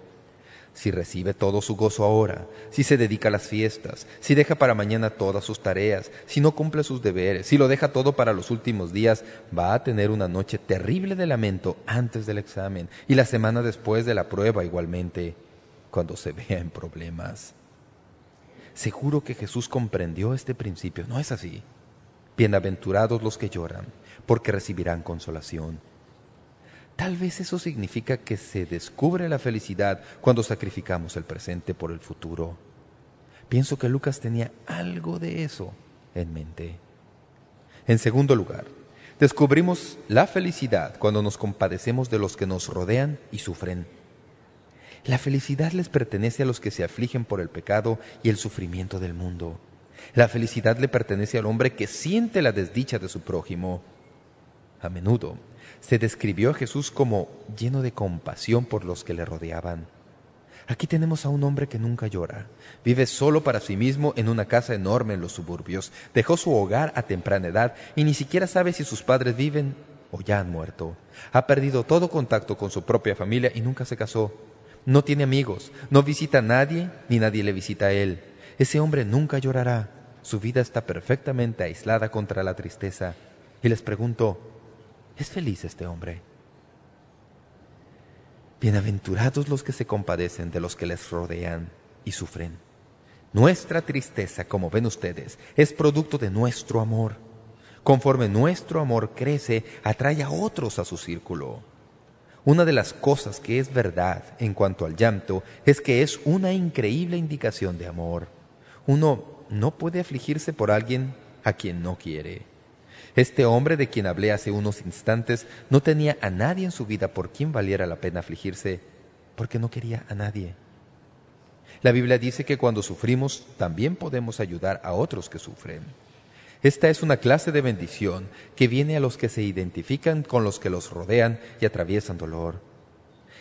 si recibe todo su gozo ahora, si se dedica a las fiestas, si deja para mañana todas sus tareas, si no cumple sus deberes, si lo deja todo para los últimos días, va a tener una noche terrible de lamento antes del examen y la semana después de la prueba igualmente, cuando se vea en problemas. Seguro que Jesús comprendió este principio, ¿no es así? Bienaventurados los que lloran, porque recibirán consolación. Tal vez eso significa que se descubre la felicidad cuando sacrificamos el presente por el futuro. Pienso que Lucas tenía algo de eso en mente. En segundo lugar, descubrimos la felicidad cuando nos compadecemos de los que nos rodean y sufren. La felicidad les pertenece a los que se afligen por el pecado y el sufrimiento del mundo. La felicidad le pertenece al hombre que siente la desdicha de su prójimo. A menudo se describió a Jesús como lleno de compasión por los que le rodeaban. Aquí tenemos a un hombre que nunca llora. Vive solo para sí mismo en una casa enorme en los suburbios. Dejó su hogar a temprana edad y ni siquiera sabe si sus padres viven o ya han muerto. Ha perdido todo contacto con su propia familia y nunca se casó. No tiene amigos, no visita a nadie ni nadie le visita a él. Ese hombre nunca llorará. Su vida está perfectamente aislada contra la tristeza. Y les pregunto, ¿es feliz este hombre? Bienaventurados los que se compadecen de los que les rodean y sufren. Nuestra tristeza, como ven ustedes, es producto de nuestro amor. Conforme nuestro amor crece, atrae a otros a su círculo. Una de las cosas que es verdad en cuanto al llanto es que es una increíble indicación de amor. Uno no puede afligirse por alguien a quien no quiere. Este hombre de quien hablé hace unos instantes no tenía a nadie en su vida por quien valiera la pena afligirse, porque no quería a nadie. La Biblia dice que cuando sufrimos también podemos ayudar a otros que sufren. Esta es una clase de bendición que viene a los que se identifican con los que los rodean y atraviesan dolor.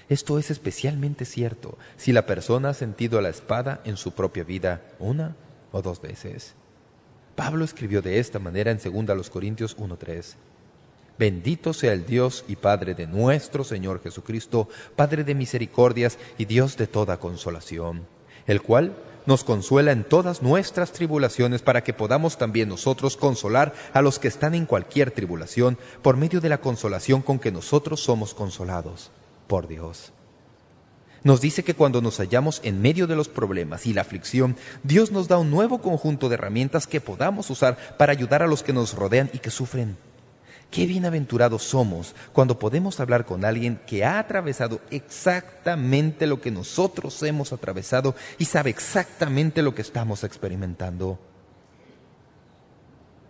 Esto es especialmente cierto si la persona ha sentido la espada en su propia vida una o dos veces. Pablo escribió de esta manera en 2 Corintios 1.3. Bendito sea el Dios y Padre de nuestro Señor Jesucristo, Padre de misericordias y Dios de toda consolación, el cual nos consuela en todas nuestras tribulaciones para que podamos también nosotros consolar a los que están en cualquier tribulación por medio de la consolación con que nosotros somos consolados por Dios. Nos dice que cuando nos hallamos en medio de los problemas y la aflicción, Dios nos da un nuevo conjunto de herramientas que podamos usar para ayudar a los que nos rodean y que sufren. Qué bienaventurados somos cuando podemos hablar con alguien que ha atravesado exactamente lo que nosotros hemos atravesado y sabe exactamente lo que estamos experimentando.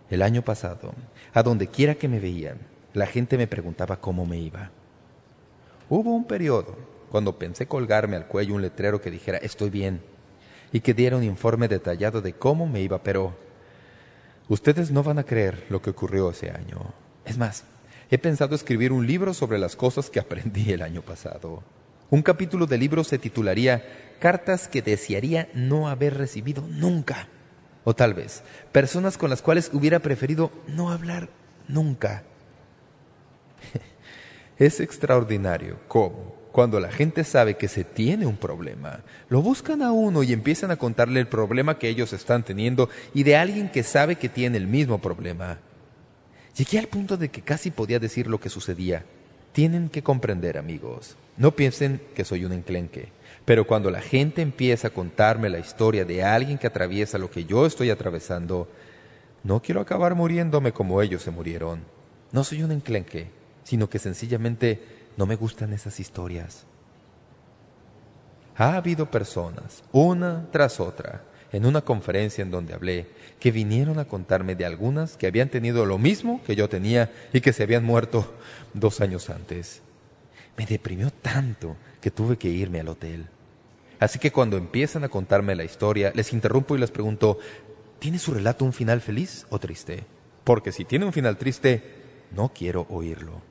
El año pasado, a donde quiera que me veían, la gente me preguntaba cómo me iba. Hubo un periodo cuando pensé colgarme al cuello un letrero que dijera «Estoy bien» y que diera un informe detallado de cómo me iba, pero ustedes no van a creer lo que ocurrió ese año. Es más, he pensado escribir un libro sobre las cosas que aprendí el año pasado. Un capítulo del libro se titularía «Cartas que desearía no haber recibido nunca». O tal vez, personas con las cuales hubiera preferido no hablar nunca. (laughs) es extraordinario cómo cuando la gente sabe que se tiene un problema, lo buscan a uno y empiezan a contarle el problema que ellos están teniendo y de alguien que sabe que tiene el mismo problema. Llegué al punto de que casi podía decir lo que sucedía. Tienen que comprender, amigos. No piensen que soy un enclenque. Pero cuando la gente empieza a contarme la historia de alguien que atraviesa lo que yo estoy atravesando, no quiero acabar muriéndome como ellos se murieron. No soy un enclenque, sino que sencillamente no me gustan esas historias. Ha habido personas, una tras otra, en una conferencia en donde hablé, que vinieron a contarme de algunas que habían tenido lo mismo que yo tenía y que se habían muerto dos años antes. Me deprimió tanto que tuve que irme al hotel. Así que cuando empiezan a contarme la historia, les interrumpo y les pregunto, ¿tiene su relato un final feliz o triste? Porque si tiene un final triste, no quiero oírlo.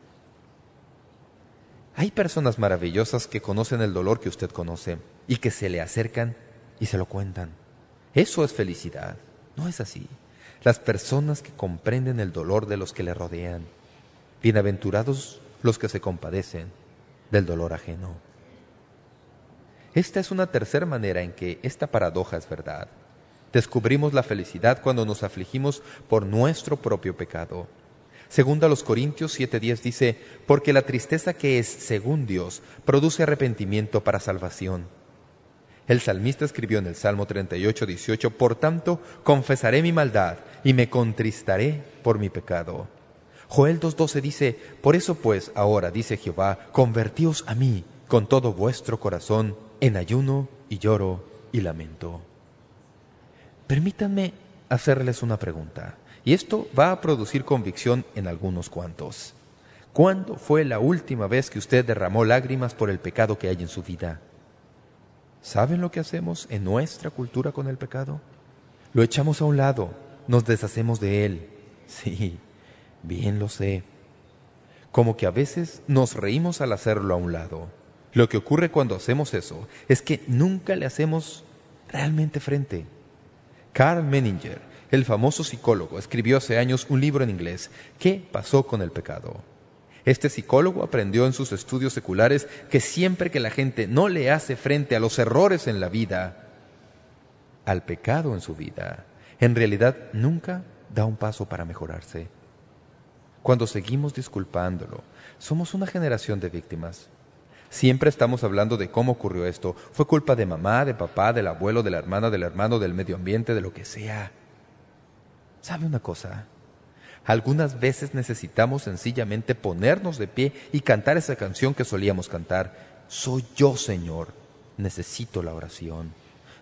Hay personas maravillosas que conocen el dolor que usted conoce y que se le acercan y se lo cuentan. Eso es felicidad. No es así. Las personas que comprenden el dolor de los que le rodean. Bienaventurados los que se compadecen del dolor ajeno. Esta es una tercera manera en que esta paradoja es verdad. Descubrimos la felicidad cuando nos afligimos por nuestro propio pecado. Segunda los Corintios 7.10 dice, porque la tristeza que es según Dios produce arrepentimiento para salvación. El salmista escribió en el Salmo 38.18, por tanto, confesaré mi maldad y me contristaré por mi pecado. Joel 2.12 dice, por eso pues ahora, dice Jehová, convertíos a mí con todo vuestro corazón en ayuno y lloro y lamento. Permítanme hacerles una pregunta. Y esto va a producir convicción en algunos cuantos. ¿Cuándo fue la última vez que usted derramó lágrimas por el pecado que hay en su vida? ¿Saben lo que hacemos en nuestra cultura con el pecado? Lo echamos a un lado, nos deshacemos de él. (laughs) Sí, bien lo sé. Como que a veces nos reímos al hacerlo a un lado. Lo que ocurre cuando hacemos eso es que nunca le hacemos realmente frente. Carl Menninger, el famoso psicólogo, escribió hace años un libro en inglés, ¿Qué pasó con el pecado? Este psicólogo aprendió en sus estudios seculares que siempre que la gente no le hace frente a los errores en la vida, al pecado en su vida, en realidad nunca da un paso para mejorarse. Cuando seguimos disculpándolo, somos una generación de víctimas. Siempre estamos hablando de cómo ocurrió esto. Fue culpa de mamá, de papá, del abuelo, de la hermana, del hermano, del medio ambiente, de lo que sea. ¿Sabe una cosa? Algunas veces necesitamos sencillamente ponernos de pie y cantar esa canción que solíamos cantar. Soy yo, Señor. Necesito la oración.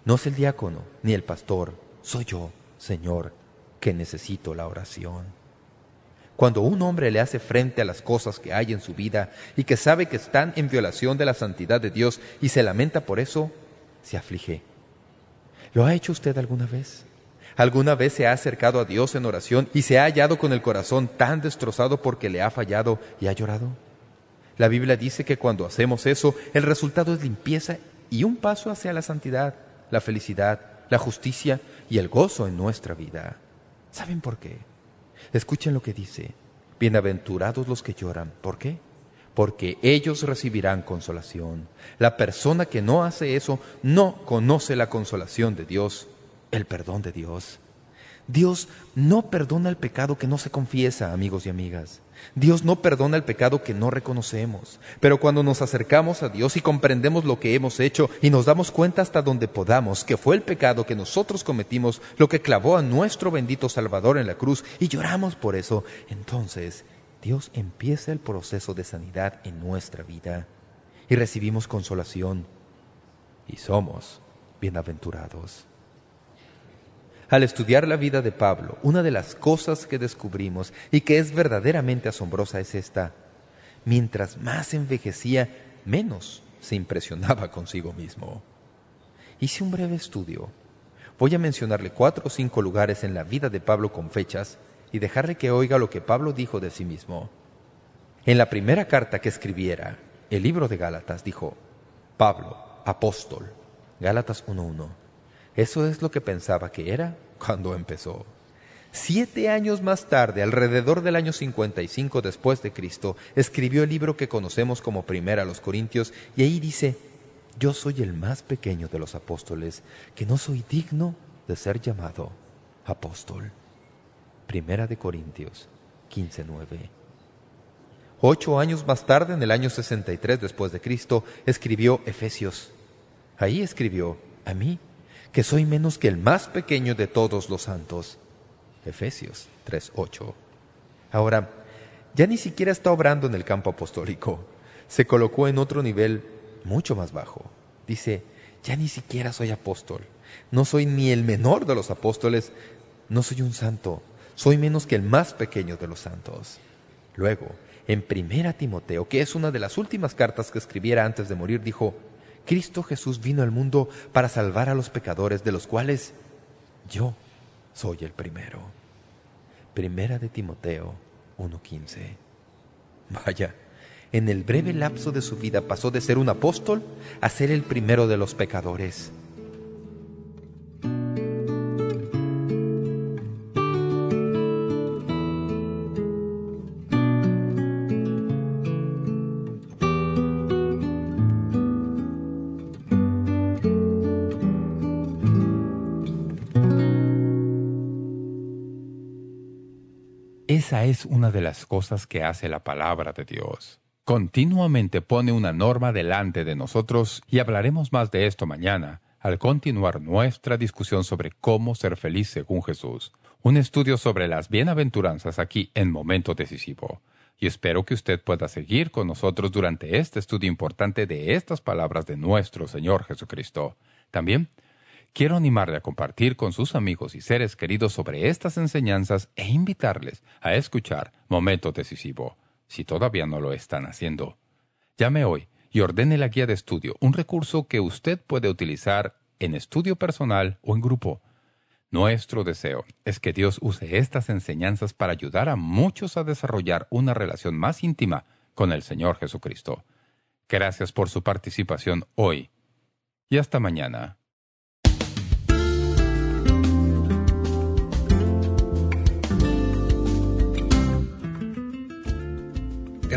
No es el diácono ni el pastor. Soy yo, Señor, que necesito la oración. Cuando un hombre le hace frente a las cosas que hay en su vida y que sabe que están en violación de la santidad de Dios y se lamenta por eso, se aflige. ¿Lo ha hecho usted alguna vez? ¿Alguna vez se ha acercado a Dios en oración y se ha hallado con el corazón tan destrozado porque le ha fallado y ha llorado? La Biblia dice que cuando hacemos eso, el resultado es limpieza y un paso hacia la santidad, la felicidad, la justicia y el gozo en nuestra vida. ¿Saben por qué? Escuchen lo que dice. Bienaventurados los que lloran. ¿Por qué? Porque ellos recibirán consolación. La persona que no hace eso no conoce la consolación de Dios, el perdón de Dios. Dios no perdona el pecado que no se confiesa, amigos y amigas. Dios no perdona el pecado que no reconocemos. Pero cuando nos acercamos a Dios y comprendemos lo que hemos hecho y nos damos cuenta hasta donde podamos que fue el pecado que nosotros cometimos lo que clavó a nuestro bendito Salvador en la cruz y lloramos por eso, entonces Dios empieza el proceso de sanidad en nuestra vida y recibimos consolación y somos bienaventurados. Al estudiar la vida de Pablo, una de las cosas que descubrimos y que es verdaderamente asombrosa es esta. Mientras más envejecía, menos se impresionaba (laughs) consigo mismo. Hice un breve estudio. Voy a mencionarle cuatro o cinco lugares en la vida de Pablo con fechas y dejarle que oiga lo que Pablo dijo de sí mismo. En la primera carta que escribiera, el libro de Gálatas, dijo, Pablo, apóstol, Gálatas 1.1, eso es lo que pensaba que era cuando empezó. Siete años más tarde, alrededor del año 55 después de Cristo, escribió el libro que conocemos como Primera a los Corintios, y ahí dice, Yo soy el más pequeño de los apóstoles, que no soy digno de ser llamado apóstol. Primera de Corintios 15.9 Ocho años más tarde, en el año 63 después de Cristo, escribió Efesios. Ahí escribió, a mí, que soy menos que el más pequeño de todos los santos. Efesios 3.8. Ahora, ya ni siquiera está obrando en el campo apostólico. Se colocó en otro nivel mucho más bajo. Dice, ya ni siquiera soy apóstol. No soy ni el menor de los apóstoles. No soy un santo. Soy menos que el más pequeño de los santos. Luego, en Primera Timoteo, que es una de las últimas cartas que escribiera antes de morir, dijo, Cristo Jesús vino al mundo para salvar a los pecadores, de los cuales yo soy el primero. Primera de Timoteo 1.15. Vaya, en el breve lapso de su vida pasó de ser un apóstol a ser el primero de los pecadores. Esa es una de las cosas que hace la palabra de Dios. Continuamente pone una norma delante de nosotros y hablaremos más de esto mañana al continuar nuestra discusión sobre cómo ser feliz según Jesús. Un estudio sobre las bienaventuranzas aquí en Momento Decisivo. Y espero que usted pueda seguir con nosotros durante este estudio importante de estas palabras de nuestro Señor Jesucristo. También quiero animarle a compartir con sus amigos y seres queridos sobre estas enseñanzas e invitarles a escuchar Momento Decisivo, si todavía no lo están haciendo. Llame hoy y ordene la guía de estudio, un recurso que usted puede utilizar en estudio personal o en grupo. Nuestro deseo es que Dios use estas enseñanzas para ayudar a muchos a desarrollar una relación más íntima con el Señor Jesucristo. Gracias por su participación hoy y hasta mañana.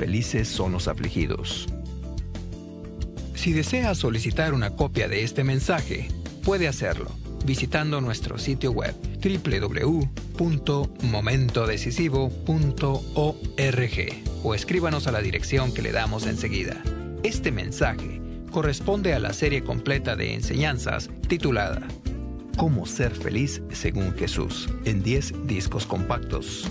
Felices son los afligidos. Si desea solicitar una copia de este mensaje, puede hacerlo visitando nuestro sitio web www.momentodecisivo.org o escríbanos a la dirección que le damos enseguida. Este mensaje corresponde a la serie completa de enseñanzas titulada Cómo ser feliz según Jesús en 10 discos compactos.